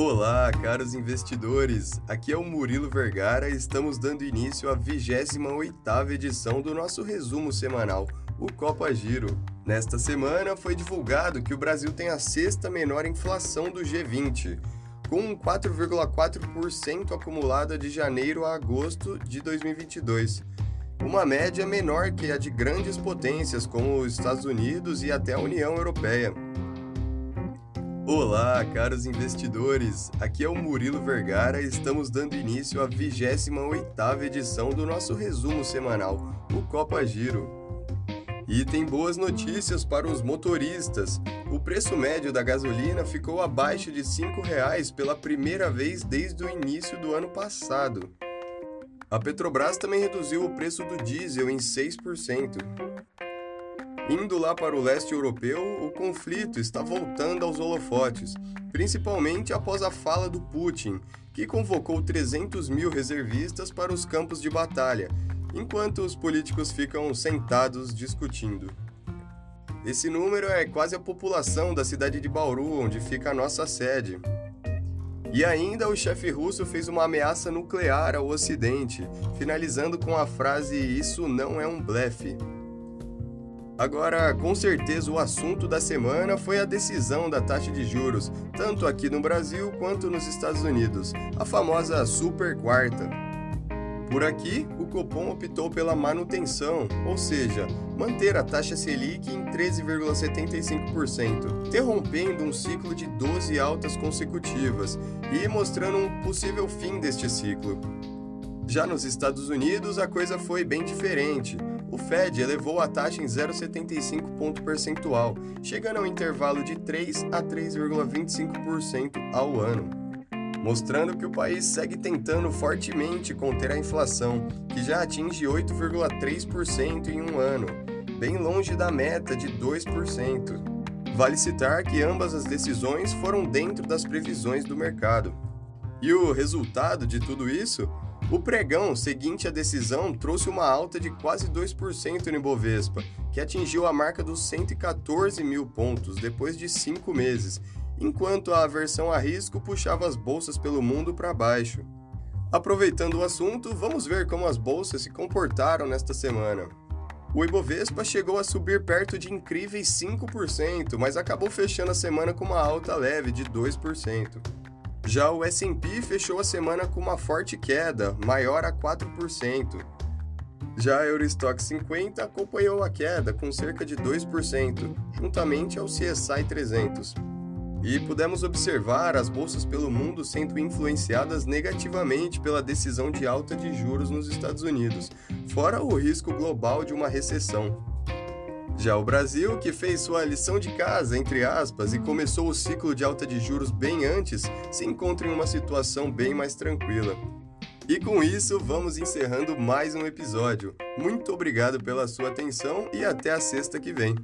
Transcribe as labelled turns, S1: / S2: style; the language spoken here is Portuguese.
S1: Olá, caros investidores! Aqui é o Murilo Vergara e estamos dando início à 28ª edição do nosso resumo semanal, o Copa Giro. Nesta semana foi divulgado que o Brasil tem a sexta menor inflação do G20, com 4,4% acumulada de janeiro a agosto de 2022. Uma média menor que a de grandes potências como os Estados Unidos e até a União Europeia. Olá, caros investidores! Aqui é o Murilo Vergara e estamos dando início à 28ª edição do nosso resumo semanal, o Copa Giro. E tem boas notícias para os motoristas. O preço médio da gasolina ficou abaixo de R$ 5,00 pela primeira vez desde o início do ano passado. A Petrobras também reduziu o preço do diesel em 6%. Indo lá para o leste europeu, o conflito está voltando aos holofotes, principalmente após a fala do Putin, que convocou 300 mil reservistas para os campos de batalha, enquanto os políticos ficam sentados discutindo. Esse número é quase a população da cidade de Bauru, onde fica a nossa sede. E ainda o chefe russo fez uma ameaça nuclear ao Ocidente, finalizando com a frase: Isso não é um blefe. Agora, com certeza, o assunto da semana foi a decisão da taxa de juros, tanto aqui no Brasil quanto nos Estados Unidos, a famosa super quarta. Por aqui, o Copom optou pela manutenção, ou seja, manter a taxa Selic em 13,75%, interrompendo um ciclo de 12 altas consecutivas e mostrando um possível fim deste ciclo. Já nos Estados Unidos, a coisa foi bem diferente o Fed elevou a taxa em 0,75 ponto percentual, chegando ao intervalo de 3 a 3,25% ao ano, mostrando que o país segue tentando fortemente conter a inflação, que já atinge 8,3% em um ano, bem longe da meta de 2%. Vale citar que ambas as decisões foram dentro das previsões do mercado. E o resultado de tudo isso o pregão seguinte à decisão trouxe uma alta de quase 2% no Ibovespa, que atingiu a marca dos 114 mil pontos depois de cinco meses, enquanto a aversão a risco puxava as bolsas pelo mundo para baixo. Aproveitando o assunto, vamos ver como as bolsas se comportaram nesta semana. O Ibovespa chegou a subir perto de incríveis 5%, mas acabou fechando a semana com uma alta leve de 2%. Já o S&P fechou a semana com uma forte queda, maior a 4%. Já a Eurostock 50 acompanhou a queda com cerca de 2%, juntamente ao CSI 300. E pudemos observar as bolsas pelo mundo sendo influenciadas negativamente pela decisão de alta de juros nos Estados Unidos, fora o risco global de uma recessão. Já o Brasil, que fez sua lição de casa, entre aspas, e começou o ciclo de alta de juros bem antes, se encontra em uma situação bem mais tranquila. E com isso, vamos encerrando mais um episódio. Muito obrigado pela sua atenção e até a sexta que vem.